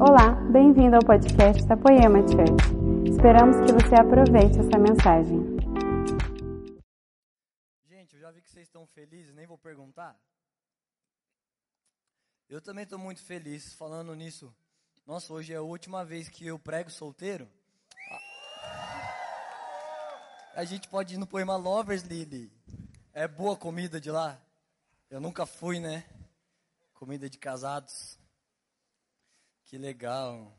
Olá, bem-vindo ao podcast da Poema Church. Esperamos que você aproveite essa mensagem. Gente, eu já vi que vocês estão felizes, nem vou perguntar. Eu também estou muito feliz falando nisso. Nossa, hoje é a última vez que eu prego solteiro. A gente pode ir no Poema Lovers, Lily. É boa comida de lá? Eu nunca fui, né? Comida de casados. Que legal.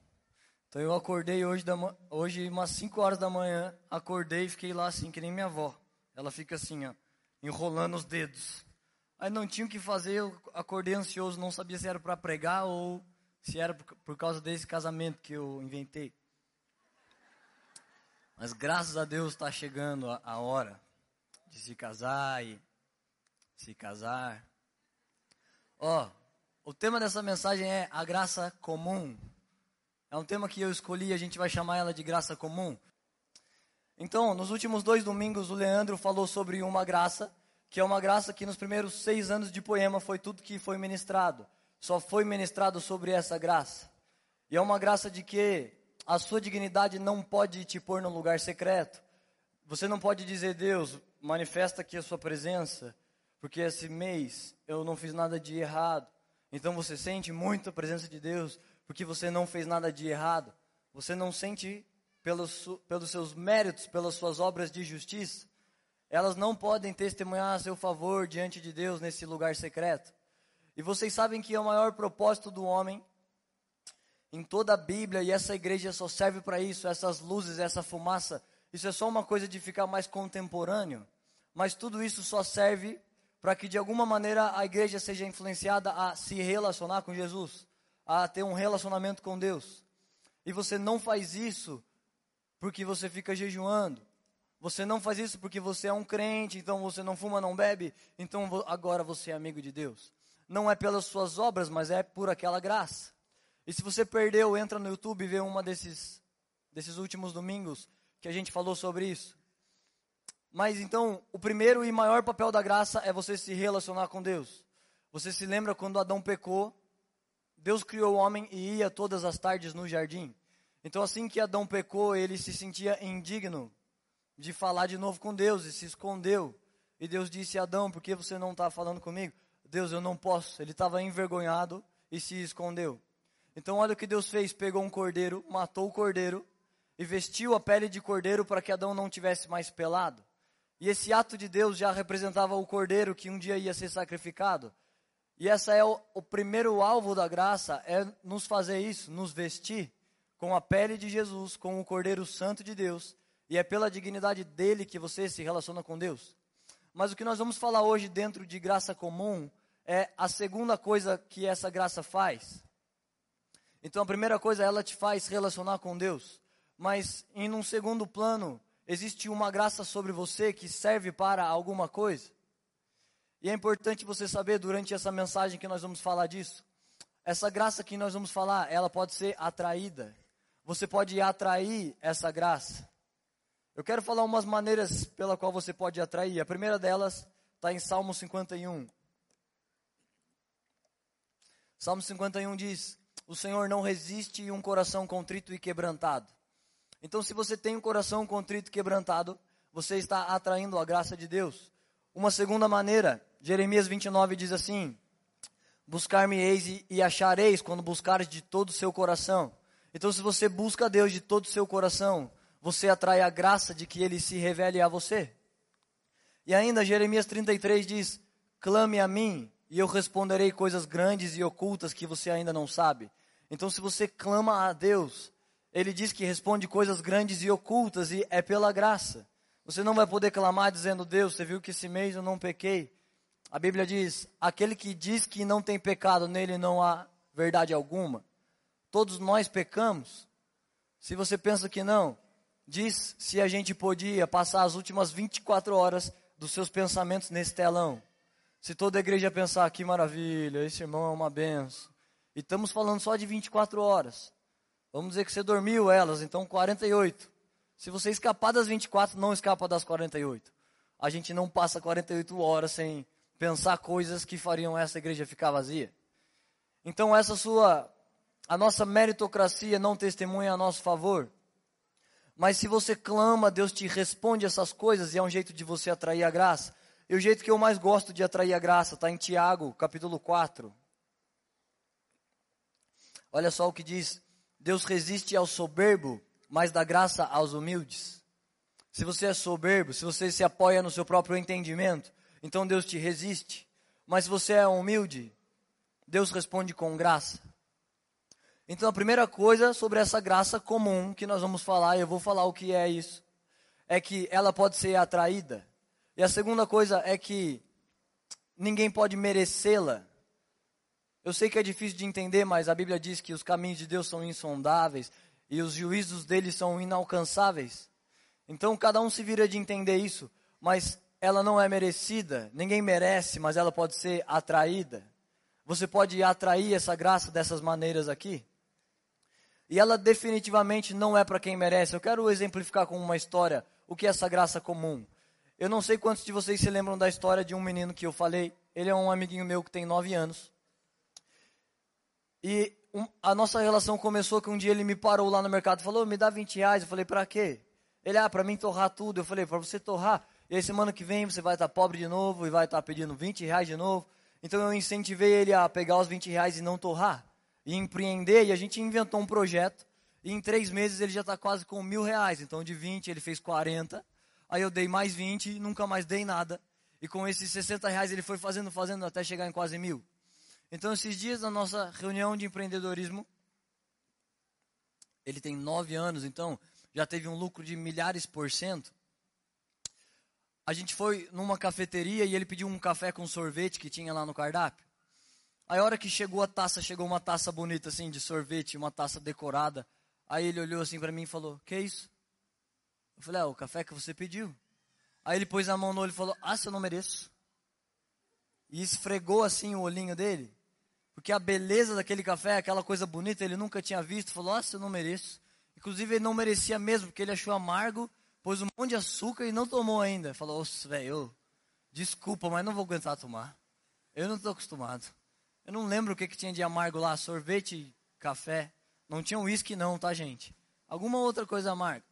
Então eu acordei hoje, da, hoje umas 5 horas da manhã, acordei e fiquei lá assim, que nem minha avó. Ela fica assim, ó, enrolando os dedos. Aí não tinha o que fazer, eu acordei ansioso, não sabia se era para pregar ou se era por, por causa desse casamento que eu inventei. Mas graças a Deus está chegando a, a hora de se casar e se casar. Ó, o tema dessa mensagem é a graça comum. É um tema que eu escolhi, a gente vai chamar ela de graça comum. Então, nos últimos dois domingos, o Leandro falou sobre uma graça, que é uma graça que nos primeiros seis anos de poema foi tudo que foi ministrado. Só foi ministrado sobre essa graça. E é uma graça de que a sua dignidade não pode te pôr no lugar secreto. Você não pode dizer, Deus, manifesta aqui a sua presença, porque esse mês eu não fiz nada de errado. Então você sente muito a presença de Deus, porque você não fez nada de errado. Você não sente pelos, pelos seus méritos, pelas suas obras de justiça. Elas não podem testemunhar a seu favor diante de Deus nesse lugar secreto. E vocês sabem que é o maior propósito do homem em toda a Bíblia, e essa igreja só serve para isso, essas luzes, essa fumaça, isso é só uma coisa de ficar mais contemporâneo, mas tudo isso só serve para que de alguma maneira a igreja seja influenciada a se relacionar com Jesus, a ter um relacionamento com Deus. E você não faz isso porque você fica jejuando. Você não faz isso porque você é um crente, então você não fuma, não bebe, então agora você é amigo de Deus. Não é pelas suas obras, mas é por aquela graça. E se você perdeu, entra no YouTube e vê uma desses, desses últimos domingos que a gente falou sobre isso. Mas então, o primeiro e maior papel da graça é você se relacionar com Deus. Você se lembra quando Adão pecou? Deus criou o homem e ia todas as tardes no jardim. Então, assim que Adão pecou, ele se sentia indigno de falar de novo com Deus e se escondeu. E Deus disse: Adão, por que você não está falando comigo? Deus, eu não posso. Ele estava envergonhado e se escondeu. Então, olha o que Deus fez: pegou um cordeiro, matou o cordeiro e vestiu a pele de cordeiro para que Adão não tivesse mais pelado. E esse ato de Deus já representava o cordeiro que um dia ia ser sacrificado. E essa é o, o primeiro alvo da graça, é nos fazer isso, nos vestir com a pele de Jesus, com o Cordeiro Santo de Deus. E é pela dignidade dele que você se relaciona com Deus. Mas o que nós vamos falar hoje dentro de graça comum é a segunda coisa que essa graça faz. Então a primeira coisa, ela te faz relacionar com Deus. Mas em um segundo plano, existe uma graça sobre você que serve para alguma coisa. E é importante você saber durante essa mensagem que nós vamos falar disso. Essa graça que nós vamos falar, ela pode ser atraída. Você pode atrair essa graça. Eu quero falar umas maneiras pela qual você pode atrair. A primeira delas está em Salmo 51. Salmo 51 diz: o Senhor não resiste um coração contrito e quebrantado. Então, se você tem um coração contrito e quebrantado, você está atraindo a graça de Deus. Uma segunda maneira, Jeremias 29 diz assim: Buscar-me-eis e, achareis quando buscares de todo o seu coração. Então, se você busca Deus de todo o seu coração, você atrai a graça de que ele se revele a você. E ainda, Jeremias 33 diz: Clame a mim, e eu responderei coisas grandes e ocultas que você ainda não sabe. Então, se você clama a Deus, Ele diz que responde coisas grandes e ocultas e é pela graça. Você não vai poder clamar dizendo, Deus, você viu que esse mês eu não pequei. A Bíblia diz: aquele que diz que não tem pecado, nele não há verdade alguma. Todos nós pecamos. Se você pensa que não, diz se a gente podia passar as últimas 24 horas dos seus pensamentos nesse telão. Se toda a igreja pensar, que maravilha, esse irmão é uma benção. E estamos falando só de 24 horas. Vamos dizer que você dormiu elas, então 48. Se você escapar das 24, não escapa das 48. A gente não passa 48 horas sem pensar coisas que fariam essa igreja ficar vazia. Então essa sua a nossa meritocracia não testemunha a nosso favor. Mas se você clama, Deus te responde essas coisas e é um jeito de você atrair a graça. E o jeito que eu mais gosto de atrair a graça está em Tiago, capítulo 4. Olha só o que diz: Deus resiste ao soberbo, mas dá graça aos humildes. Se você é soberbo, se você se apoia no seu próprio entendimento, então Deus te resiste. Mas se você é humilde, Deus responde com graça. Então a primeira coisa sobre essa graça comum que nós vamos falar, e eu vou falar o que é isso, é que ela pode ser atraída. E a segunda coisa é que ninguém pode merecê-la. Eu sei que é difícil de entender, mas a Bíblia diz que os caminhos de Deus são insondáveis e os juízos dele são inalcançáveis. Então cada um se vira de entender isso, mas ela não é merecida, ninguém merece, mas ela pode ser atraída. Você pode atrair essa graça dessas maneiras aqui? E ela definitivamente não é para quem merece. Eu quero exemplificar com uma história o que é essa graça comum. Eu não sei quantos de vocês se lembram da história de um menino que eu falei. Ele é um amiguinho meu que tem nove anos. E um, a nossa relação começou que um dia ele me parou lá no mercado e falou: me dá 20 reais. Eu falei: para quê? Ele, ah, para mim torrar tudo. Eu falei: para você torrar. E aí semana que vem você vai estar tá pobre de novo e vai estar tá pedindo 20 reais de novo. Então eu incentivei ele a pegar os 20 reais e não torrar e empreender, e a gente inventou um projeto, e em três meses ele já está quase com mil reais. Então, de 20 ele fez 40, aí eu dei mais 20 e nunca mais dei nada. E com esses 60 reais ele foi fazendo, fazendo até chegar em quase mil. Então, esses dias na nossa reunião de empreendedorismo, ele tem nove anos, então já teve um lucro de milhares por cento. A gente foi numa cafeteria e ele pediu um café com sorvete que tinha lá no cardápio. Aí a hora que chegou a taça, chegou uma taça bonita assim de sorvete, uma taça decorada. Aí ele olhou assim para mim e falou: "Que é isso?" Eu falei: "É o café que você pediu". Aí ele pôs a mão no olho e falou: "Ah, se eu não mereço". E esfregou assim o olhinho dele, porque a beleza daquele café, aquela coisa bonita, ele nunca tinha visto, falou: "Ah, se eu não mereço". Inclusive ele não merecia mesmo, porque ele achou amargo, pôs um monte de açúcar e não tomou ainda. Falou: velho, desculpa, mas não vou aguentar tomar. Eu não estou acostumado". Eu não lembro o que, que tinha de amargo lá, sorvete, café. Não tinha uísque não, tá, gente? Alguma outra coisa amarga.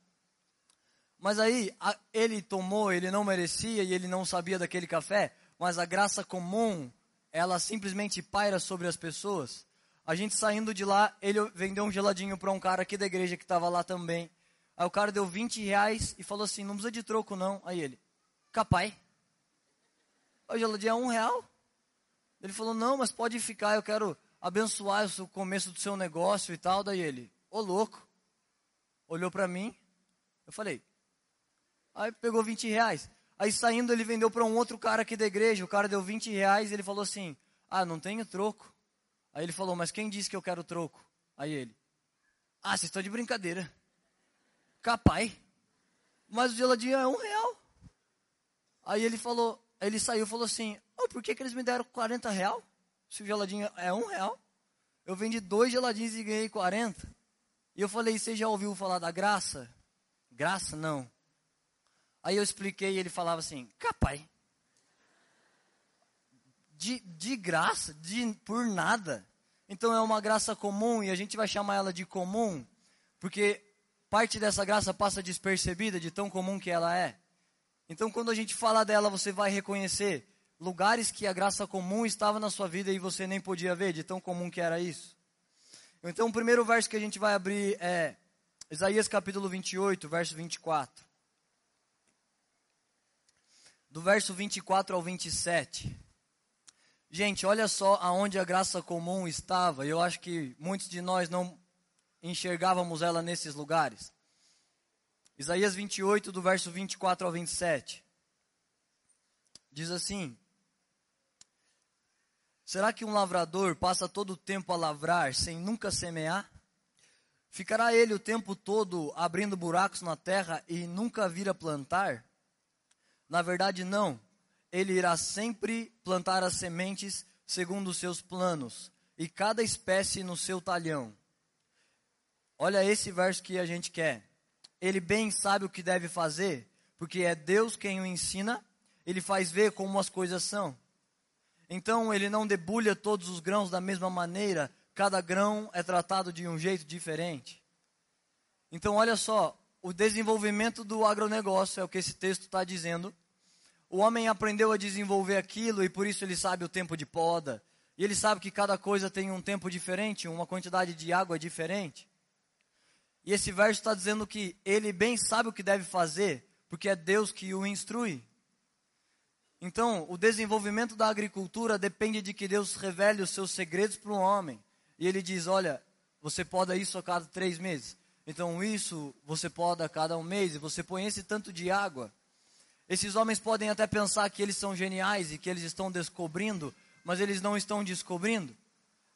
Mas aí, a, ele tomou, ele não merecia e ele não sabia daquele café, mas a graça comum, ela simplesmente paira sobre as pessoas. A gente saindo de lá, ele vendeu um geladinho para um cara aqui da igreja que estava lá também. Aí o cara deu 20 reais e falou assim, não precisa de troco não. Aí ele, capaz. O geladinho é um real. Ele falou: Não, mas pode ficar, eu quero abençoar o começo do seu negócio e tal. Daí ele, ô louco, olhou para mim. Eu falei: Aí pegou 20 reais. Aí saindo, ele vendeu para um outro cara aqui da igreja. O cara deu 20 reais e ele falou assim: Ah, não tenho troco. Aí ele falou: Mas quem disse que eu quero troco? Aí ele: Ah, vocês estão de brincadeira. Capaz. Mas o geladinho é um real. Aí ele falou: ele saiu e falou assim: oh, por que, que eles me deram 40 real? Se o geladinho é um real. Eu vendi dois geladinhos e ganhei 40. E eu falei, você já ouviu falar da graça? Graça, não. Aí eu expliquei e ele falava assim, capaz. De, de graça, de, por nada. Então é uma graça comum e a gente vai chamar ela de comum, porque parte dessa graça passa despercebida de tão comum que ela é. Então, quando a gente falar dela, você vai reconhecer lugares que a graça comum estava na sua vida e você nem podia ver, de tão comum que era isso. Então, o primeiro verso que a gente vai abrir é Isaías capítulo 28, verso 24. Do verso 24 ao 27. Gente, olha só aonde a graça comum estava. Eu acho que muitos de nós não enxergávamos ela nesses lugares. Isaías 28, do verso 24 ao 27. Diz assim: Será que um lavrador passa todo o tempo a lavrar sem nunca semear? Ficará ele o tempo todo abrindo buracos na terra e nunca vir a plantar? Na verdade, não. Ele irá sempre plantar as sementes segundo os seus planos, e cada espécie no seu talhão. Olha esse verso que a gente quer ele bem sabe o que deve fazer, porque é Deus quem o ensina, ele faz ver como as coisas são. Então ele não debulha todos os grãos da mesma maneira, cada grão é tratado de um jeito diferente. Então, olha só, o desenvolvimento do agronegócio é o que esse texto está dizendo. O homem aprendeu a desenvolver aquilo e por isso ele sabe o tempo de poda. E ele sabe que cada coisa tem um tempo diferente, uma quantidade de água diferente. E esse verso está dizendo que ele bem sabe o que deve fazer, porque é Deus que o instrui. Então, o desenvolvimento da agricultura depende de que Deus revele os seus segredos para o homem. E ele diz: olha, você poda isso a cada três meses. Então, isso você poda a cada um mês. E você põe esse tanto de água. Esses homens podem até pensar que eles são geniais e que eles estão descobrindo, mas eles não estão descobrindo.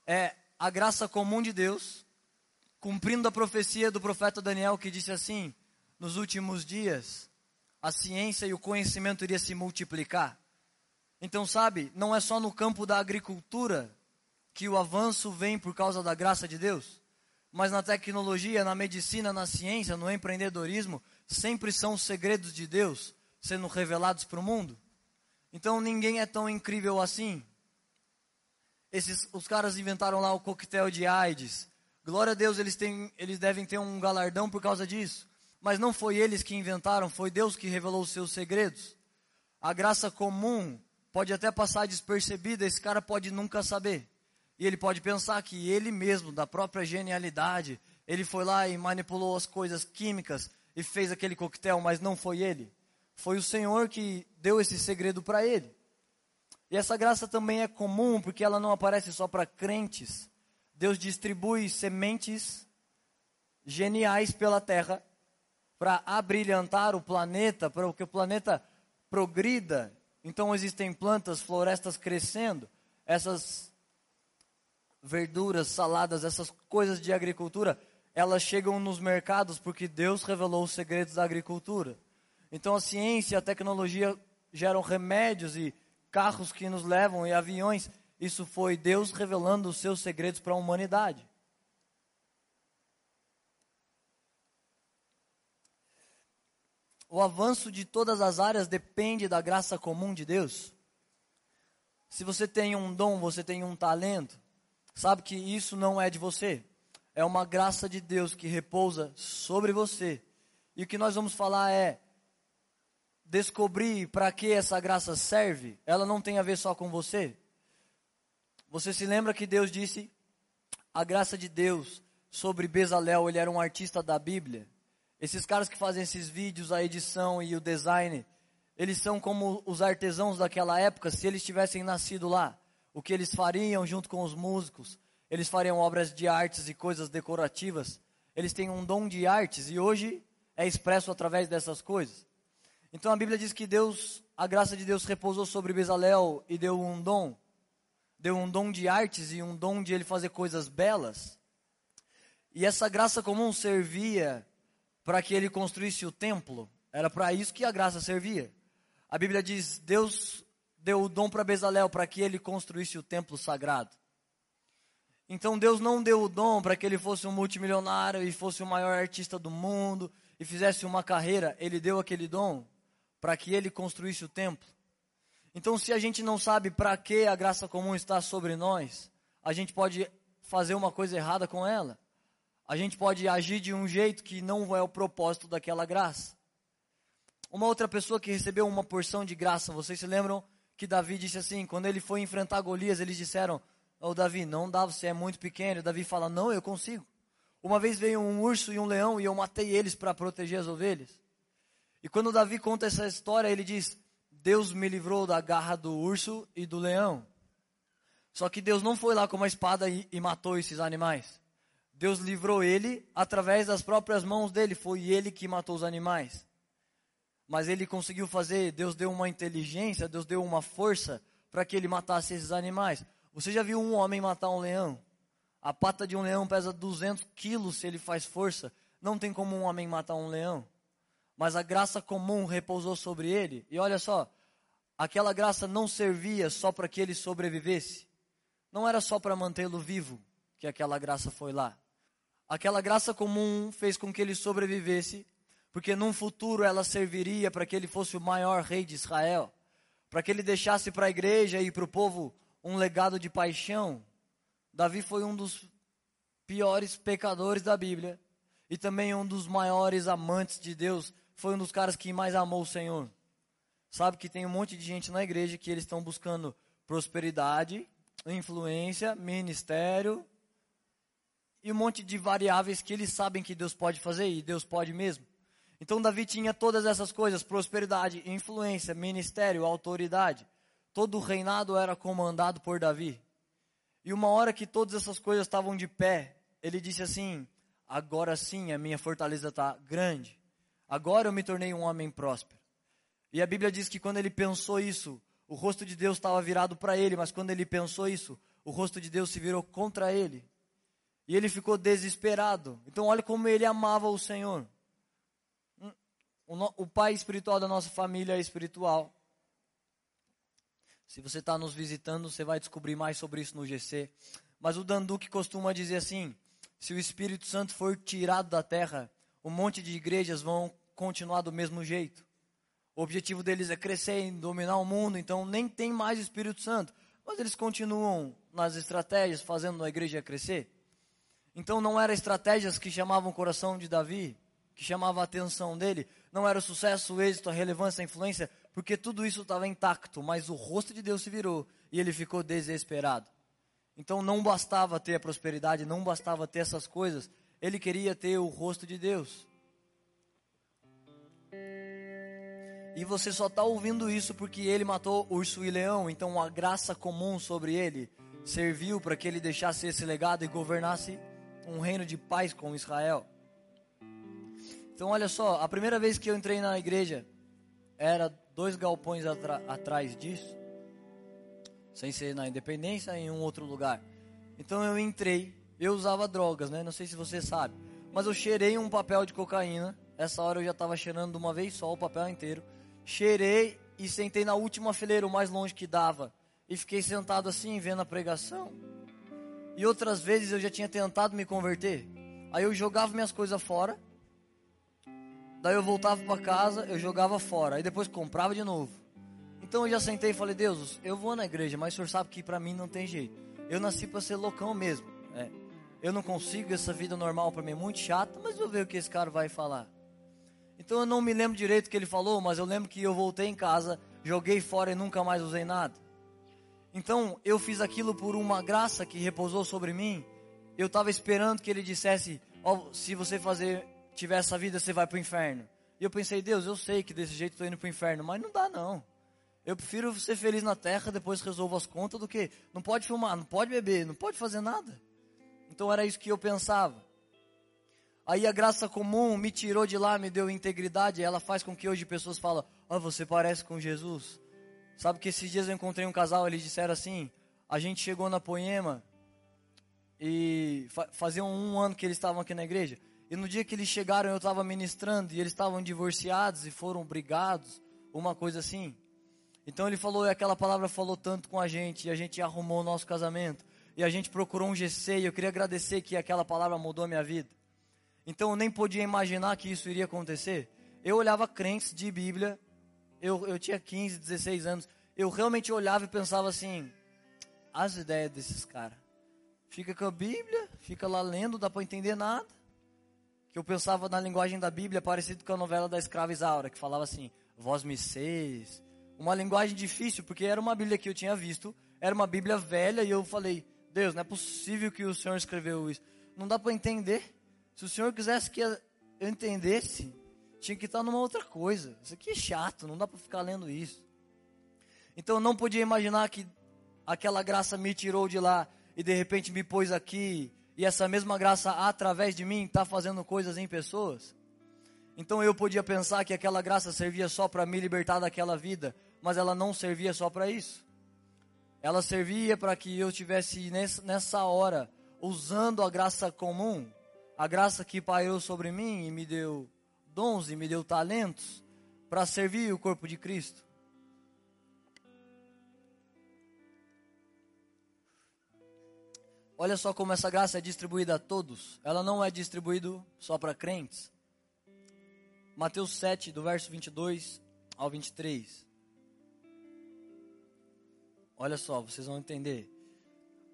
É a graça comum de Deus, cumprindo a profecia do profeta Daniel que disse assim: nos últimos dias a ciência e o conhecimento iria se multiplicar. Então, sabe, não é só no campo da agricultura que o avanço vem por causa da graça de Deus, mas na tecnologia, na medicina, na ciência, no empreendedorismo, sempre são os segredos de Deus sendo revelados para o mundo. Então ninguém é tão incrível assim. Esses, os caras inventaram lá o coquetel de AIDS. Glória a Deus, eles, têm, eles devem ter um galardão por causa disso mas não foi eles que inventaram, foi Deus que revelou os seus segredos. A graça comum pode até passar despercebida, esse cara pode nunca saber. E ele pode pensar que ele mesmo, da própria genialidade, ele foi lá e manipulou as coisas químicas e fez aquele coquetel, mas não foi ele. Foi o Senhor que deu esse segredo para ele. E essa graça também é comum, porque ela não aparece só para crentes. Deus distribui sementes geniais pela terra para abrilhantar o planeta, para que o planeta progrida. Então existem plantas, florestas crescendo, essas verduras, saladas, essas coisas de agricultura, elas chegam nos mercados porque Deus revelou os segredos da agricultura. Então a ciência a tecnologia geram remédios e carros que nos levam e aviões. Isso foi Deus revelando os seus segredos para a humanidade. o avanço de todas as áreas depende da graça comum de Deus. Se você tem um dom, você tem um talento, sabe que isso não é de você. É uma graça de Deus que repousa sobre você. E o que nós vamos falar é descobrir para que essa graça serve. Ela não tem a ver só com você. Você se lembra que Deus disse a graça de Deus sobre Bezalel, ele era um artista da Bíblia. Esses caras que fazem esses vídeos, a edição e o design, eles são como os artesãos daquela época, se eles tivessem nascido lá. O que eles fariam junto com os músicos? Eles fariam obras de artes e coisas decorativas. Eles têm um dom de artes e hoje é expresso através dessas coisas. Então a Bíblia diz que Deus, a graça de Deus repousou sobre Bezalel e deu um dom. Deu um dom de artes e um dom de ele fazer coisas belas. E essa graça comum servia para que ele construísse o templo. Era para isso que a graça servia. A Bíblia diz: Deus deu o dom para Bezalel para que ele construísse o templo sagrado. Então Deus não deu o dom para que ele fosse um multimilionário e fosse o maior artista do mundo e fizesse uma carreira. Ele deu aquele dom para que ele construísse o templo. Então, se a gente não sabe para que a graça comum está sobre nós, a gente pode fazer uma coisa errada com ela a gente pode agir de um jeito que não é o propósito daquela graça. Uma outra pessoa que recebeu uma porção de graça, vocês se lembram que Davi disse assim, quando ele foi enfrentar Golias, eles disseram, oh, Davi, não dá, você é muito pequeno. Davi fala, não, eu consigo. Uma vez veio um urso e um leão e eu matei eles para proteger as ovelhas. E quando Davi conta essa história, ele diz, Deus me livrou da garra do urso e do leão. Só que Deus não foi lá com uma espada e, e matou esses animais. Deus livrou ele através das próprias mãos dele, foi ele que matou os animais. Mas ele conseguiu fazer, Deus deu uma inteligência, Deus deu uma força para que ele matasse esses animais. Você já viu um homem matar um leão? A pata de um leão pesa 200 quilos se ele faz força. Não tem como um homem matar um leão. Mas a graça comum repousou sobre ele. E olha só, aquela graça não servia só para que ele sobrevivesse. Não era só para mantê-lo vivo que aquela graça foi lá. Aquela graça comum fez com que ele sobrevivesse, porque num futuro ela serviria para que ele fosse o maior rei de Israel, para que ele deixasse para a igreja e para o povo um legado de paixão, Davi foi um dos piores pecadores da Bíblia e também um dos maiores amantes de Deus. Foi um dos caras que mais amou o Senhor. Sabe que tem um monte de gente na igreja que eles estão buscando prosperidade, influência, ministério e um monte de variáveis que eles sabem que Deus pode fazer e Deus pode mesmo. Então Davi tinha todas essas coisas: prosperidade, influência, ministério, autoridade. Todo o reinado era comandado por Davi. E uma hora que todas essas coisas estavam de pé, ele disse assim: Agora sim a minha fortaleza está grande. Agora eu me tornei um homem próspero. E a Bíblia diz que quando ele pensou isso, o rosto de Deus estava virado para ele, mas quando ele pensou isso, o rosto de Deus se virou contra ele. E ele ficou desesperado. Então, olha como ele amava o Senhor. Hum, o, pai espiritual da nossa família é espiritual. Se você está nos visitando, você vai descobrir mais sobre isso no GC. Mas o Danduque costuma dizer assim: se o Espírito Santo for tirado da terra, um monte de igrejas vão continuar do mesmo jeito. O objetivo deles é crescer e dominar o mundo, então nem tem mais Espírito Santo. Mas eles continuam nas estratégias, fazendo a igreja crescer. Então não eram estratégias que chamavam o coração de Davi, que chamavam a atenção dele. Não era o sucesso, o êxito, a relevância, a influência porque tudo isso estava intacto, mas o rosto de Deus se virou e ele ficou desesperado. Então não bastava ter a prosperidade, não bastava ter essas coisas, ele queria ter o rosto de Deus. E você só está ouvindo isso porque ele matou urso e leão, então a graça comum sobre ele serviu para que ele deixasse esse legado e governasse um reino de paz com Israel. Então olha só, a primeira vez que eu entrei na igreja era dois galpões atrás disso, sem ser na Independência, em um outro lugar. Então eu entrei, eu usava drogas, né? Não sei se você sabe, mas eu cheirei um papel de cocaína. Essa hora eu já estava cheirando de uma vez só o papel inteiro. Cheirei e sentei na última fileira, o mais longe que dava, e fiquei sentado assim, vendo a pregação. E outras vezes eu já tinha tentado me converter. Aí eu jogava minhas coisas fora Daí eu voltava para casa, eu jogava fora. Aí depois comprava de novo. Então eu já sentei e falei: Deus, eu vou na igreja, mas o senhor sabe que para mim não tem jeito. Eu nasci para ser loucão mesmo. É. Eu não consigo essa vida normal para mim é muito chata, mas vou ver o que esse cara vai falar. Então eu não me lembro direito o que ele falou, mas eu lembro que eu voltei em casa, joguei fora e nunca mais usei nada. Então eu fiz aquilo por uma graça que repousou sobre mim. Eu estava esperando que ele dissesse: oh, se você fazer tiver essa vida, você vai para o inferno. E eu pensei, Deus, eu sei que desse jeito estou indo para o inferno, mas não dá não. Eu prefiro ser feliz na terra, depois resolvo as contas, do que não pode filmar, não pode beber, não pode fazer nada. Então era isso que eu pensava. Aí a graça comum me tirou de lá, me deu integridade, ela faz com que hoje pessoas falem, ó, oh, você parece com Jesus. Sabe que esses dias eu encontrei um casal, eles disseram assim, a gente chegou na Poema e fa fazia um ano que eles estavam aqui na igreja. E no dia que eles chegaram, eu estava ministrando e eles estavam divorciados e foram brigados, uma coisa assim. Então ele falou, e aquela palavra falou tanto com a gente, e a gente arrumou o nosso casamento. E a gente procurou um GC, e eu queria agradecer que aquela palavra mudou a minha vida. Então eu nem podia imaginar que isso iria acontecer. Eu olhava crentes de Bíblia, eu, eu tinha 15, 16 anos, eu realmente olhava e pensava assim, as ideias desses caras. Fica com a Bíblia, fica lá lendo, dá para entender nada que eu pensava na linguagem da Bíblia parecido com a novela da escrava Isaura, que falava assim, vós me seis. Uma linguagem difícil, porque era uma Bíblia que eu tinha visto, era uma Bíblia velha, e eu falei, Deus, não é possível que o Senhor escreveu isso. Não dá para entender. Se o Senhor quisesse que eu entendesse, tinha que estar numa outra coisa. Isso aqui é chato, não dá para ficar lendo isso. Então eu não podia imaginar que aquela graça me tirou de lá e de repente me pôs aqui e essa mesma graça através de mim está fazendo coisas em pessoas. Então eu podia pensar que aquela graça servia só para me libertar daquela vida, mas ela não servia só para isso. Ela servia para que eu tivesse nessa hora usando a graça comum, a graça que pairou sobre mim e me deu dons e me deu talentos para servir o corpo de Cristo. Olha só como essa graça é distribuída a todos. Ela não é distribuída só para crentes. Mateus 7, do verso 22 ao 23. Olha só, vocês vão entender.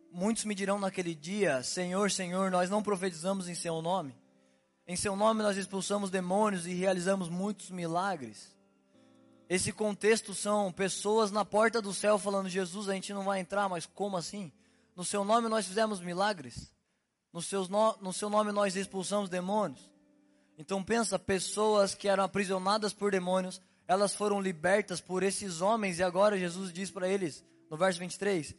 muitos me dirão naquele dia: Senhor, Senhor, nós não profetizamos em Seu nome. Em Seu nome nós expulsamos demônios e realizamos muitos milagres. Esse contexto são pessoas na porta do céu falando: Jesus, a gente não vai entrar, mas como assim? No Seu nome nós fizemos milagres. No, seus no, no Seu nome nós expulsamos demônios. Então pensa, pessoas que eram aprisionadas por demônios, elas foram libertas por esses homens e agora Jesus diz para eles, no verso 23,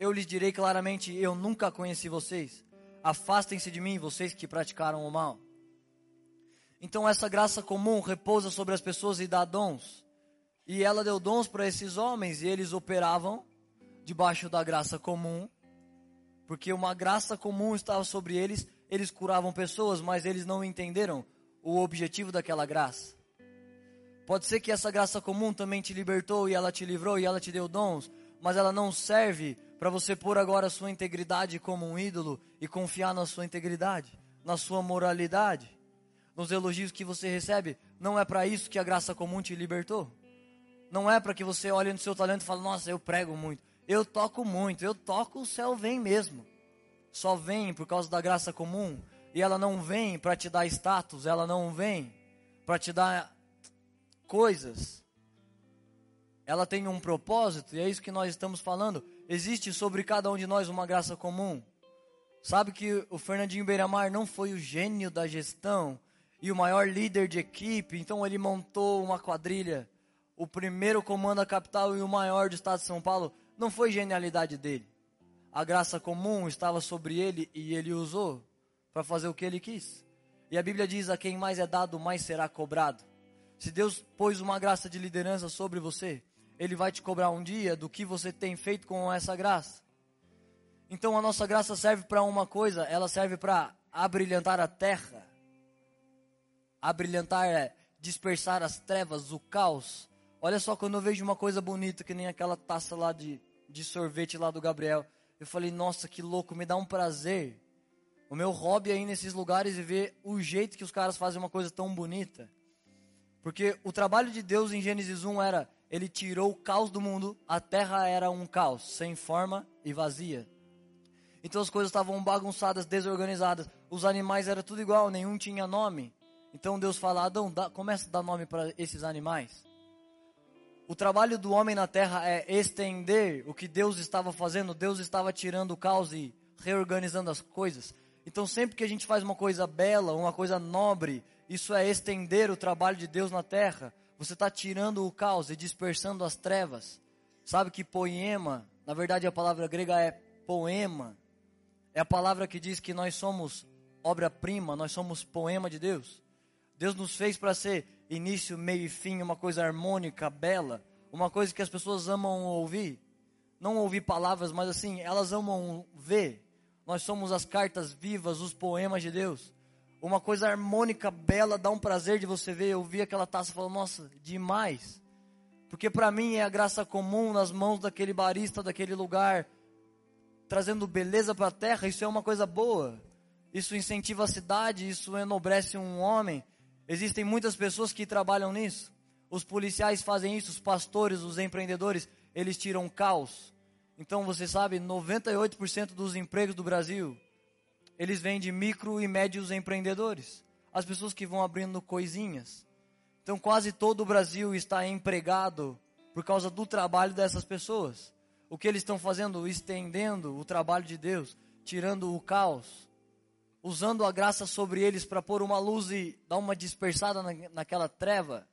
eu lhes direi claramente, eu nunca conheci vocês. Afastem-se de mim, vocês que praticaram o mal. Então essa graça comum repousa sobre as pessoas e dá dons. E ela deu dons para esses homens e eles operavam debaixo da graça comum, porque uma graça comum estava sobre eles eles curavam pessoas, mas eles não entenderam o objetivo daquela graça. Pode ser que essa graça comum também te libertou e ela te livrou e ela te deu dons, mas ela não serve para você pôr agora a sua integridade como um ídolo e confiar na sua integridade, na sua moralidade, nos elogios que você recebe. Não é para isso que a graça comum te libertou. Não é para que você olhe no seu talento e fale: Nossa, eu prego muito, eu toco muito, eu toco, o céu vem mesmo só vem por causa da graça comum e ela não vem para te dar status, ela não vem para te dar coisas. Ela tem um propósito e é isso que nós estamos falando. Existe sobre cada um de nós uma graça comum. Sabe que o Fernandinho Beiramar não foi o gênio da gestão e o maior líder de equipe, então ele montou uma quadrilha. O primeiro comando da capital e o maior do estado de São Paulo não foi genialidade dele a graça comum estava sobre ele e ele usou para fazer o que ele quis. E a Bíblia diz: a quem mais é dado, mais será cobrado. Se Deus pôs uma graça de liderança sobre você, Ele vai te cobrar um dia do que você tem feito com essa graça. Então a nossa graça serve para uma coisa, ela serve para abrilhantar a terra. Abrilhantar é dispersar as trevas, o caos. Olha só, quando eu vejo uma coisa bonita, que nem aquela taça lá de, de sorvete lá do Gabriel, eu falei, nossa, que louco, me dá um prazer. O meu hobby aí nesses lugares é ver o jeito que os caras fazem uma coisa tão bonita. Porque o trabalho de Deus em Gênesis 1 era, ele tirou o caos do mundo, a terra era um caos, sem forma e vazia. Então as coisas estavam bagunçadas, desorganizadas. Os animais eram tudo igual, nenhum tinha nome. Então Deus fala, Adão, dá, começa a dar nome para esses animais. O trabalho do homem na terra é estender o que Deus estava fazendo. Deus estava tirando o caos e reorganizando as coisas. Então, sempre que a gente faz uma coisa bela, uma coisa nobre, isso é estender o trabalho de Deus na terra. Você está tirando o caos e dispersando as trevas. Sabe que poema, na verdade a palavra grega é poema. É a palavra que diz que nós somos obra-prima, nós somos poema de Deus. Deus nos fez para ser início, meio e fim, uma coisa harmônica, bela, uma coisa que as pessoas amam ouvir. Não ouvir palavras, mas assim, elas amam ver. Nós somos as cartas vivas, os poemas de Deus. Uma coisa harmônica, bela, dá um prazer de você ver. Eu vi aquela taça e falo, nossa, demais. Porque para mim é a graça comum nas mãos daquele barista daquele lugar, trazendo beleza para a terra. Isso é uma coisa boa. Isso incentiva a cidade, isso enobrece um homem. Existem muitas pessoas que trabalham nisso. Os policiais fazem isso, os pastores, os empreendedores, eles tiram caos. Então você sabe, 98% dos empregos do Brasil, eles vêm de micro e médios empreendedores. As pessoas que vão abrindo coisinhas. Então quase todo o Brasil está empregado por causa do trabalho dessas pessoas. O que eles estão fazendo? Estendendo o trabalho de Deus, tirando o caos usando a graça sobre eles para pôr uma luz e dar uma dispersada na, naquela treva.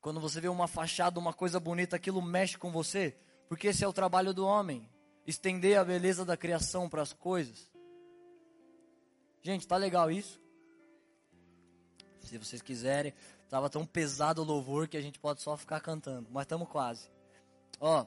Quando você vê uma fachada, uma coisa bonita, aquilo mexe com você, porque esse é o trabalho do homem estender a beleza da criação para as coisas. Gente, tá legal isso? Se vocês quiserem, estava tão pesado o louvor que a gente pode só ficar cantando, mas estamos quase. Ó,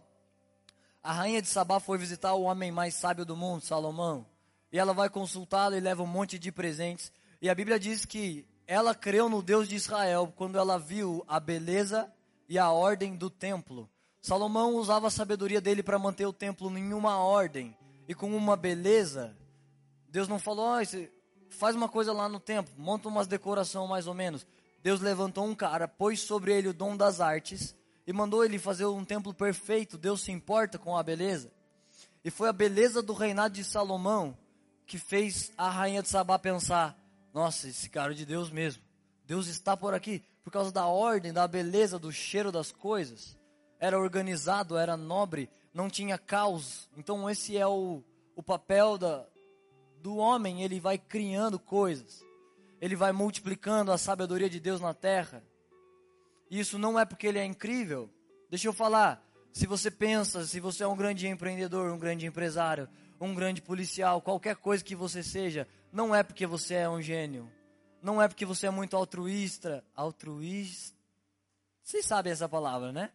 a rainha de Sabá foi visitar o homem mais sábio do mundo, Salomão e ela vai consultá-lo e leva um monte de presentes. E a Bíblia diz que ela creu no Deus de Israel quando ela viu a beleza e a ordem do templo. Salomão usava a sabedoria dele para manter o templo em uma ordem e com uma beleza. Deus não falou, oh, faz uma coisa lá no templo, monta umas decoração mais ou menos. Deus levantou um cara, pôs sobre ele o dom das artes e mandou ele fazer um templo perfeito. Deus se importa com a beleza. E foi a beleza do reinado de Salomão que fez a rainha de Sabá pensar: nossa, esse cara é de Deus mesmo. Deus está por aqui por causa da ordem, da beleza, do cheiro das coisas. Era organizado, era nobre, não tinha caos. Então esse é o, o papel da, do homem, ele vai criando coisas. Ele vai multiplicando a sabedoria de Deus na terra. Isso não é porque ele é incrível. Deixa eu falar, se você pensa, se você é um grande empreendedor, um grande empresário, um grande policial, qualquer coisa que você seja, não é porque você é um gênio. Não é porque você é muito altruísta. Altruísta. Vocês sabem essa palavra, né?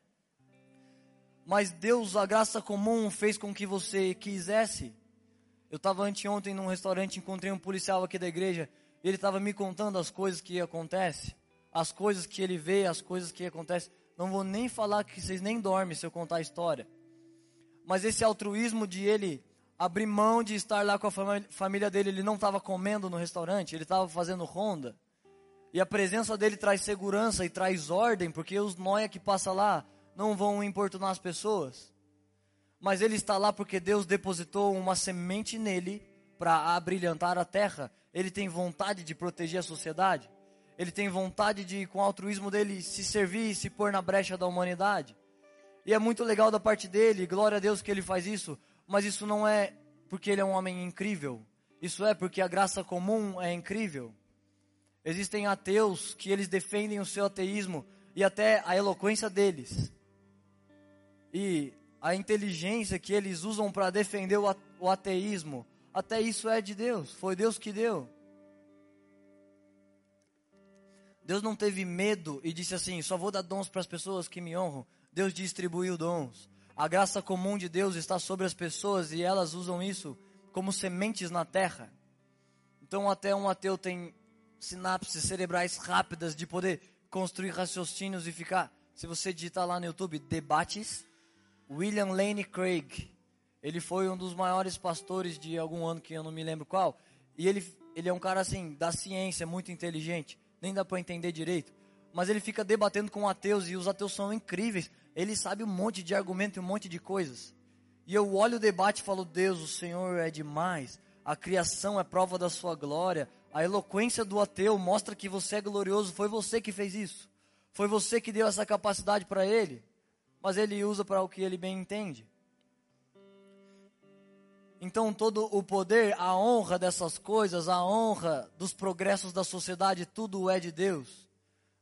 Mas Deus, a graça comum, fez com que você quisesse. Eu estava anteontem num restaurante, encontrei um policial aqui da igreja. Ele estava me contando as coisas que acontecem. As coisas que ele vê, as coisas que acontecem. Não vou nem falar que vocês nem dormem se eu contar a história. Mas esse altruísmo de ele abrir mão de estar lá com a família dele, ele não estava comendo no restaurante, ele estava fazendo ronda. E a presença dele traz segurança e traz ordem, porque os noia que passa lá não vão importunar as pessoas. Mas ele está lá porque Deus depositou uma semente nele para abrilhantar a terra. Ele tem vontade de proteger a sociedade. Ele tem vontade de, com o altruísmo dele, se servir e se pôr na brecha da humanidade. E é muito legal da parte dele, glória a Deus que ele faz isso, mas isso não é porque ele é um homem incrível. Isso é porque a graça comum é incrível. Existem ateus que eles defendem o seu ateísmo e até a eloquência deles. E a inteligência que eles usam para defender o ateísmo, até isso é de Deus, foi Deus que deu. Deus não teve medo e disse assim: só vou dar dons para as pessoas que me honram. Deus distribuiu dons. A graça comum de Deus está sobre as pessoas e elas usam isso como sementes na terra. Então, até um ateu tem sinapses cerebrais rápidas de poder construir raciocínios e ficar. Se você digitar lá no YouTube, debates, William Lane Craig. Ele foi um dos maiores pastores de algum ano que eu não me lembro qual. E ele, ele é um cara assim, da ciência, muito inteligente nem dá para entender direito. Mas ele fica debatendo com ateus e os ateus são incríveis. Ele sabe um monte de argumento e um monte de coisas. E eu olho o debate e falo: Deus, o Senhor é demais. A criação é prova da sua glória. A eloquência do ateu mostra que você é glorioso. Foi você que fez isso. Foi você que deu essa capacidade para ele. Mas ele usa para o que ele bem entende. Então, todo o poder, a honra dessas coisas, a honra dos progressos da sociedade, tudo é de Deus.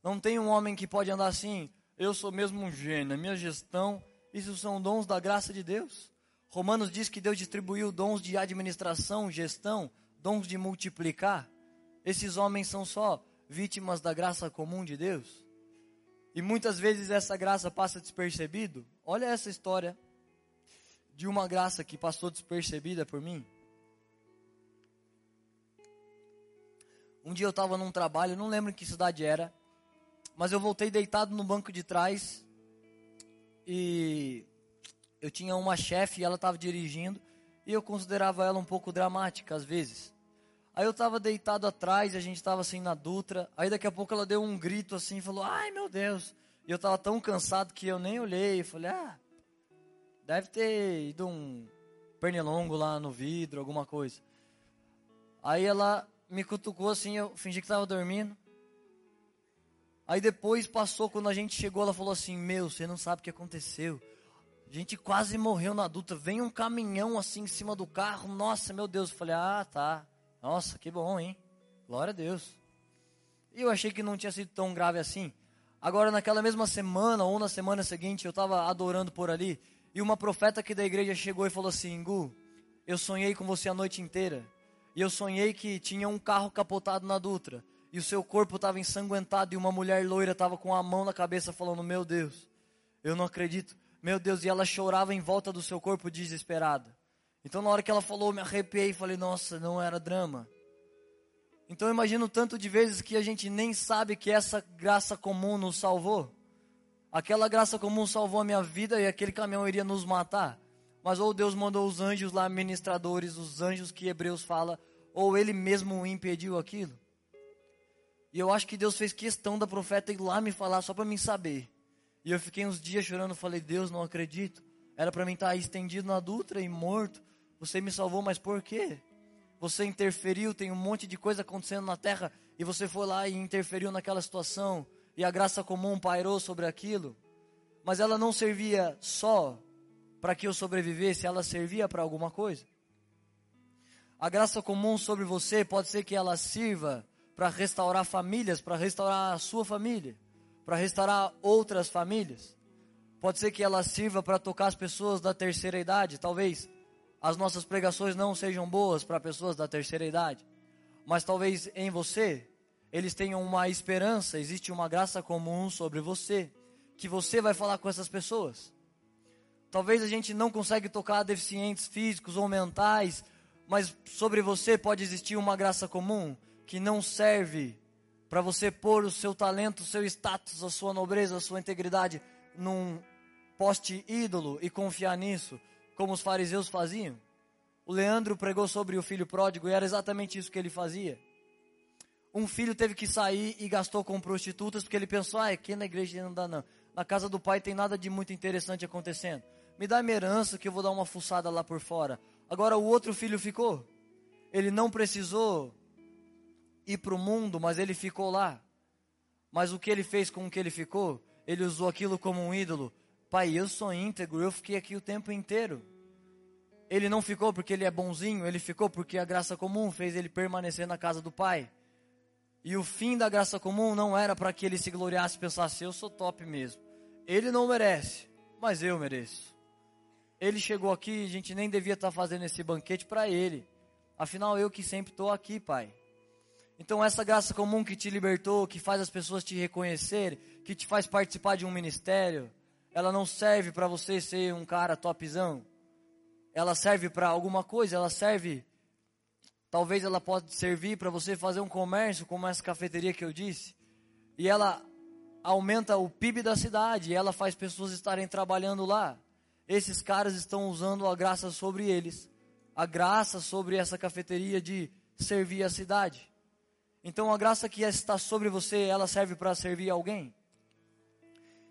Não tem um homem que pode andar assim, eu sou mesmo um gênio, a minha gestão, isso são dons da graça de Deus. Romanos diz que Deus distribuiu dons de administração, gestão, dons de multiplicar. Esses homens são só vítimas da graça comum de Deus. E muitas vezes essa graça passa despercebido. Olha essa história de uma graça que passou despercebida por mim. Um dia eu estava num trabalho, não lembro em que cidade era, mas eu voltei deitado no banco de trás e eu tinha uma chefe e ela estava dirigindo e eu considerava ela um pouco dramática às vezes. Aí eu estava deitado atrás, a gente estava assim na Dutra, aí daqui a pouco ela deu um grito assim, falou: "Ai, meu Deus!" E eu estava tão cansado que eu nem olhei, falei: "Ah, Deve ter ido um pernilongo lá no vidro, alguma coisa. Aí ela me cutucou assim, eu fingi que estava dormindo. Aí depois passou, quando a gente chegou, ela falou assim: Meu, você não sabe o que aconteceu. A gente quase morreu na adulta. Vem um caminhão assim em cima do carro. Nossa, meu Deus. Eu falei: Ah, tá. Nossa, que bom, hein? Glória a Deus. E eu achei que não tinha sido tão grave assim. Agora, naquela mesma semana ou na semana seguinte, eu estava adorando por ali. E uma profeta aqui da igreja chegou e falou assim: Gu, eu sonhei com você a noite inteira. E eu sonhei que tinha um carro capotado na Dutra. E o seu corpo estava ensanguentado. E uma mulher loira estava com a mão na cabeça falando: Meu Deus, eu não acredito. Meu Deus, e ela chorava em volta do seu corpo desesperada. Então, na hora que ela falou, me arrepiei e falei: Nossa, não era drama. Então, eu imagino tanto de vezes que a gente nem sabe que essa graça comum nos salvou. Aquela graça comum salvou a minha vida e aquele caminhão iria nos matar. Mas ou Deus mandou os anjos lá, ministradores, os anjos que Hebreus fala, ou ele mesmo impediu aquilo. E eu acho que Deus fez questão da profeta ir lá me falar só para mim saber. E eu fiquei uns dias chorando, falei: "Deus, não acredito. Era para mim estar estendido na Dutra e morto. Você me salvou, mas por quê? Você interferiu, tem um monte de coisa acontecendo na terra e você foi lá e interferiu naquela situação e a graça comum pairou sobre aquilo. Mas ela não servia só para que eu sobrevivesse, ela servia para alguma coisa. A graça comum sobre você pode ser que ela sirva para restaurar famílias, para restaurar a sua família, para restaurar outras famílias. Pode ser que ela sirva para tocar as pessoas da terceira idade. Talvez as nossas pregações não sejam boas para pessoas da terceira idade, mas talvez em você eles tenham uma esperança, existe uma graça comum sobre você, que você vai falar com essas pessoas. Talvez a gente não consegue tocar deficientes físicos ou mentais, mas sobre você pode existir uma graça comum que não serve para você pôr o seu talento, o seu status, a sua nobreza, a sua integridade num poste ídolo e confiar nisso, como os fariseus faziam. O Leandro pregou sobre o filho pródigo e era exatamente isso que ele fazia. Um filho teve que sair e gastou com prostitutas porque ele pensou: ah, aqui na igreja não dá não. Na casa do pai tem nada de muito interessante acontecendo. Me dá minha herança que eu vou dar uma fuçada lá por fora. Agora o outro filho ficou. Ele não precisou ir para o mundo, mas ele ficou lá. Mas o que ele fez com o que ele ficou? Ele usou aquilo como um ídolo. Pai, eu sou íntegro, eu fiquei aqui o tempo inteiro. Ele não ficou porque ele é bonzinho, ele ficou porque a graça comum fez ele permanecer na casa do Pai. E o fim da graça comum não era para que ele se gloriasse e pensasse, eu sou top mesmo. Ele não merece, mas eu mereço. Ele chegou aqui, a gente nem devia estar tá fazendo esse banquete para ele. Afinal, eu que sempre estou aqui, Pai. Então, essa graça comum que te libertou, que faz as pessoas te reconhecerem, que te faz participar de um ministério, ela não serve para você ser um cara topzão. Ela serve para alguma coisa, ela serve. Talvez ela pode servir para você fazer um comércio, como essa cafeteria que eu disse. E ela aumenta o PIB da cidade, ela faz pessoas estarem trabalhando lá. Esses caras estão usando a graça sobre eles, a graça sobre essa cafeteria de servir a cidade. Então a graça que está sobre você, ela serve para servir alguém.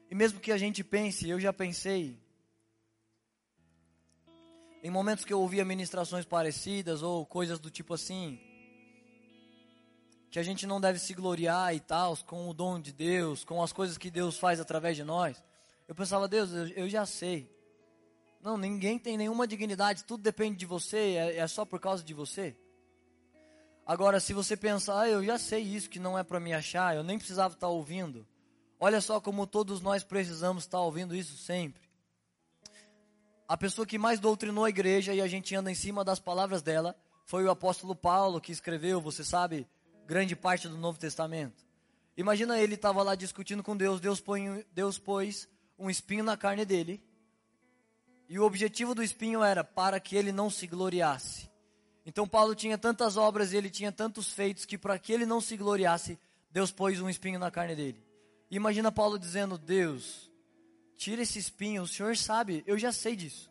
E mesmo que a gente pense, eu já pensei, em momentos que eu ouvia ministrações parecidas ou coisas do tipo assim, que a gente não deve se gloriar e tal, com o dom de Deus, com as coisas que Deus faz através de nós. Eu pensava, Deus, eu, já sei. Não, ninguém tem nenhuma dignidade, tudo depende de você, é, é só por causa de você. Agora, se você pensar, ah, eu já sei isso, que não é para me achar, eu nem precisava estar tá ouvindo. Olha só como todos nós precisamos estar tá ouvindo isso sempre. A pessoa que mais doutrinou a igreja e a gente anda em cima das palavras dela foi o apóstolo Paulo, que escreveu, você sabe, grande parte do Novo Testamento. Imagina ele estava lá discutindo com Deus, Deus, põe, Deus pôs um espinho na carne dele. E o objetivo do espinho era para que ele não se gloriasse. Então Paulo tinha tantas obras e ele tinha tantos feitos que para que ele não se gloriasse, Deus pôs um espinho na carne dele. Imagina Paulo dizendo: Deus, tira esse espinho, o Senhor sabe, eu já sei disso.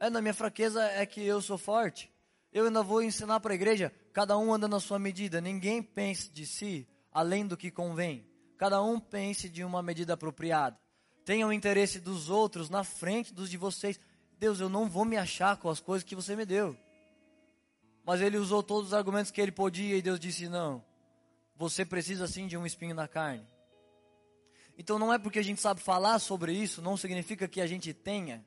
É, na minha fraqueza é que eu sou forte. Eu ainda vou ensinar para a igreja, cada um anda na sua medida, ninguém pense de si além do que convém. Cada um pense de uma medida apropriada. Tenha o interesse dos outros na frente dos de vocês. Deus, eu não vou me achar com as coisas que você me deu. Mas ele usou todos os argumentos que ele podia e Deus disse: Não, você precisa sim de um espinho na carne. Então não é porque a gente sabe falar sobre isso, não significa que a gente tenha.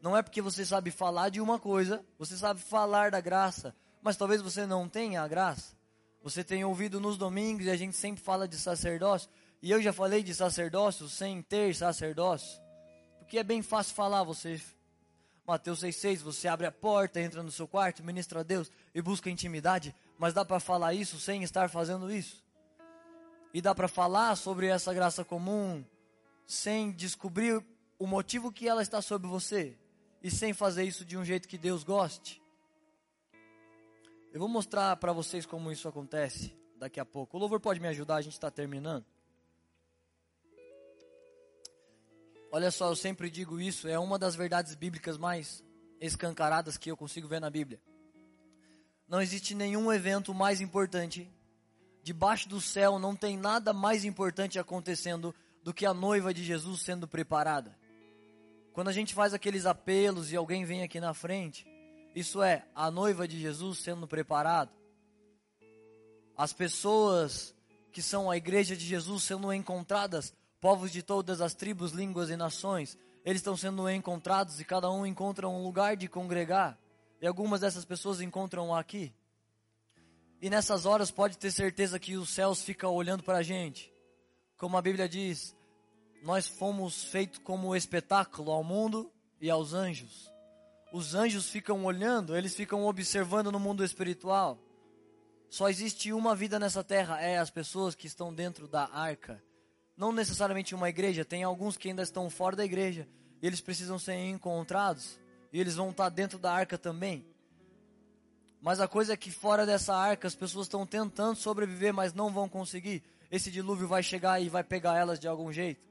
Não é porque você sabe falar de uma coisa, você sabe falar da graça, mas talvez você não tenha a graça. Você tem ouvido nos domingos e a gente sempre fala de sacerdócio, e eu já falei de sacerdócio sem ter sacerdócio, porque é bem fácil falar, você Mateus 6,6, você abre a porta, entra no seu quarto, ministra a Deus e busca intimidade, mas dá para falar isso sem estar fazendo isso? E dá para falar sobre essa graça comum sem descobrir o motivo que ela está sobre você e sem fazer isso de um jeito que Deus goste? Eu vou mostrar para vocês como isso acontece daqui a pouco. O louvor pode me ajudar, a gente está terminando. Olha só, eu sempre digo isso, é uma das verdades bíblicas mais escancaradas que eu consigo ver na Bíblia. Não existe nenhum evento mais importante. Debaixo do céu não tem nada mais importante acontecendo do que a noiva de Jesus sendo preparada. Quando a gente faz aqueles apelos e alguém vem aqui na frente, isso é a noiva de Jesus sendo preparada. As pessoas que são a igreja de Jesus sendo encontradas, povos de todas as tribos, línguas e nações, eles estão sendo encontrados e cada um encontra um lugar de congregar. E algumas dessas pessoas encontram aqui. E nessas horas pode ter certeza que os céus ficam olhando para a gente. Como a Bíblia diz, nós fomos feitos como espetáculo ao mundo e aos anjos. Os anjos ficam olhando, eles ficam observando no mundo espiritual. Só existe uma vida nessa terra, é as pessoas que estão dentro da arca. Não necessariamente uma igreja, tem alguns que ainda estão fora da igreja, eles precisam ser encontrados, e eles vão estar dentro da arca também. Mas a coisa é que fora dessa arca as pessoas estão tentando sobreviver, mas não vão conseguir. Esse dilúvio vai chegar e vai pegar elas de algum jeito.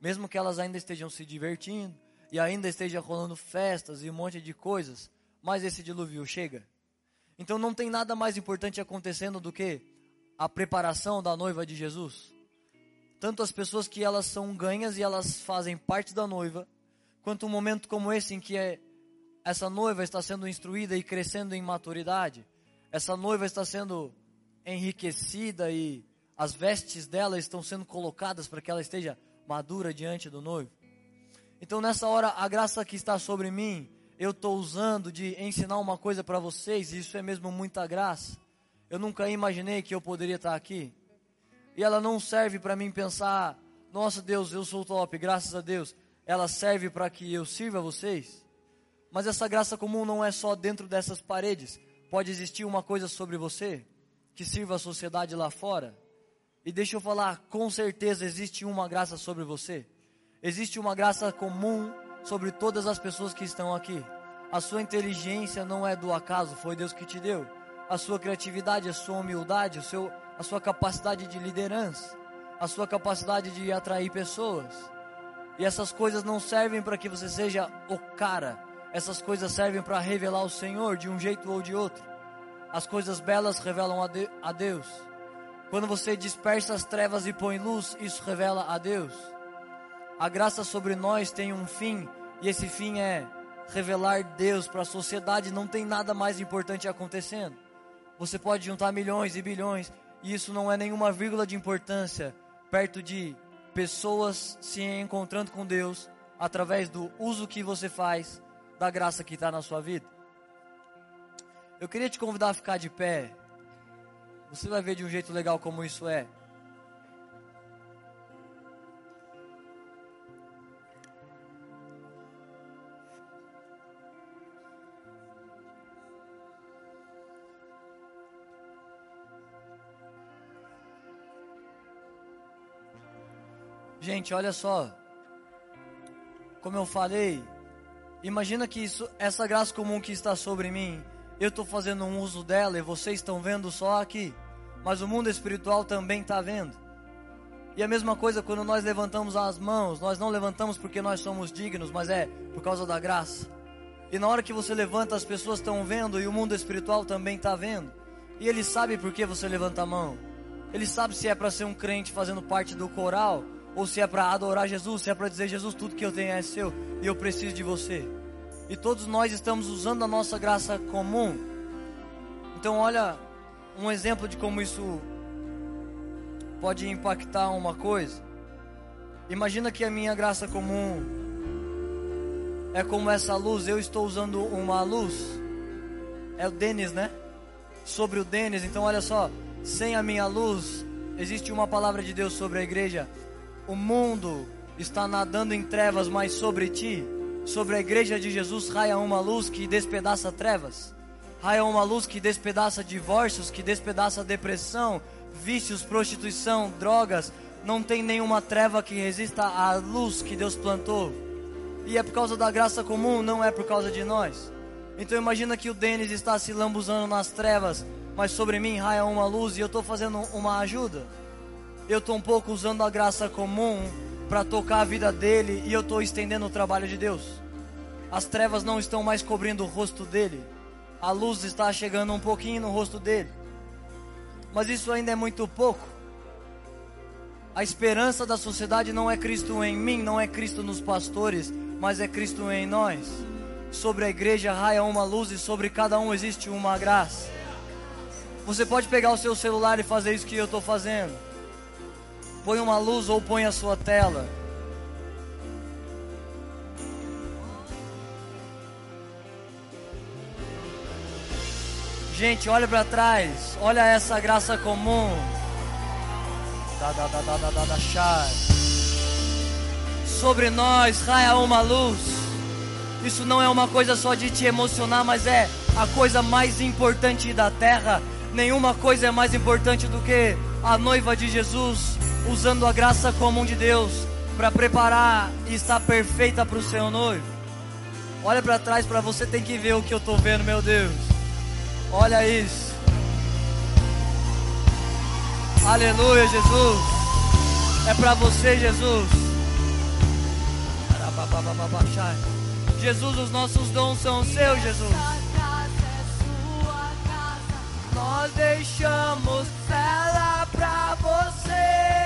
Mesmo que elas ainda estejam se divertindo e ainda esteja rolando festas e um monte de coisas, mas esse dilúvio chega. Então não tem nada mais importante acontecendo do que a preparação da noiva de Jesus. Tanto as pessoas que elas são ganhas e elas fazem parte da noiva, quanto um momento como esse em que é, essa noiva está sendo instruída e crescendo em maturidade, essa noiva está sendo enriquecida e as vestes dela estão sendo colocadas para que ela esteja madura diante do noivo. Então nessa hora a graça que está sobre mim eu estou usando de ensinar uma coisa para vocês, e isso é mesmo muita graça. Eu nunca imaginei que eu poderia estar aqui. E ela não serve para mim pensar, nossa Deus, eu sou top, graças a Deus. Ela serve para que eu sirva a vocês. Mas essa graça comum não é só dentro dessas paredes. Pode existir uma coisa sobre você que sirva a sociedade lá fora. E deixa eu falar, com certeza existe uma graça sobre você. Existe uma graça comum sobre todas as pessoas que estão aqui. A sua inteligência não é do acaso, foi Deus que te deu. A sua criatividade, a sua humildade, o seu, a sua capacidade de liderança, a sua capacidade de atrair pessoas. E essas coisas não servem para que você seja o cara. Essas coisas servem para revelar o Senhor de um jeito ou de outro. As coisas belas revelam a, de, a Deus. Quando você dispersa as trevas e põe luz, isso revela a Deus. A graça sobre nós tem um fim, e esse fim é revelar Deus para a sociedade. Não tem nada mais importante acontecendo. Você pode juntar milhões e bilhões, e isso não é nenhuma vírgula de importância perto de pessoas se encontrando com Deus através do uso que você faz da graça que está na sua vida. Eu queria te convidar a ficar de pé. Você vai ver de um jeito legal como isso é. Gente, olha só. Como eu falei, imagina que isso, essa graça comum que está sobre mim, eu estou fazendo um uso dela e vocês estão vendo só aqui, mas o mundo espiritual também está vendo. E a mesma coisa quando nós levantamos as mãos, nós não levantamos porque nós somos dignos, mas é por causa da graça. E na hora que você levanta, as pessoas estão vendo e o mundo espiritual também está vendo. E ele sabe por que você levanta a mão. Ele sabe se é para ser um crente fazendo parte do coral ou se é para adorar Jesus, se é para dizer Jesus, tudo que eu tenho é seu e eu preciso de você. E todos nós estamos usando a nossa graça comum. Então, olha um exemplo de como isso pode impactar uma coisa. Imagina que a minha graça comum é como essa luz. Eu estou usando uma luz. É o Denis, né? Sobre o Denis. Então, olha só. Sem a minha luz, existe uma palavra de Deus sobre a igreja o mundo está nadando em trevas, mas sobre ti, sobre a igreja de Jesus, raia uma luz que despedaça trevas, raia uma luz que despedaça divórcios, que despedaça depressão, vícios, prostituição, drogas. Não tem nenhuma treva que resista à luz que Deus plantou. E é por causa da graça comum, não é por causa de nós. Então imagina que o Denis está se lambuzando nas trevas, mas sobre mim raia uma luz e eu estou fazendo uma ajuda eu estou um pouco usando a graça comum para tocar a vida dele e eu estou estendendo o trabalho de Deus. As trevas não estão mais cobrindo o rosto dele, a luz está chegando um pouquinho no rosto dele. Mas isso ainda é muito pouco. A esperança da sociedade não é Cristo em mim, não é Cristo nos pastores, mas é Cristo em nós. Sobre a igreja raia uma luz e sobre cada um existe uma graça. Você pode pegar o seu celular e fazer isso que eu estou fazendo. Põe uma luz ou põe a sua tela. Gente, olha para trás. Olha essa graça comum. Da, da, da, da, da, da, char. Sobre nós raia uma luz. Isso não é uma coisa só de te emocionar, mas é a coisa mais importante da terra. Nenhuma coisa é mais importante do que a noiva de Jesus usando a graça comum de Deus para preparar e estar perfeita para o seu noivo. Olha para trás para você tem que ver o que eu estou vendo, meu Deus. Olha isso. Aleluia, Jesus. É para você, Jesus. Jesus, os nossos dons são seus, Jesus. Nós deixamos ela pra você.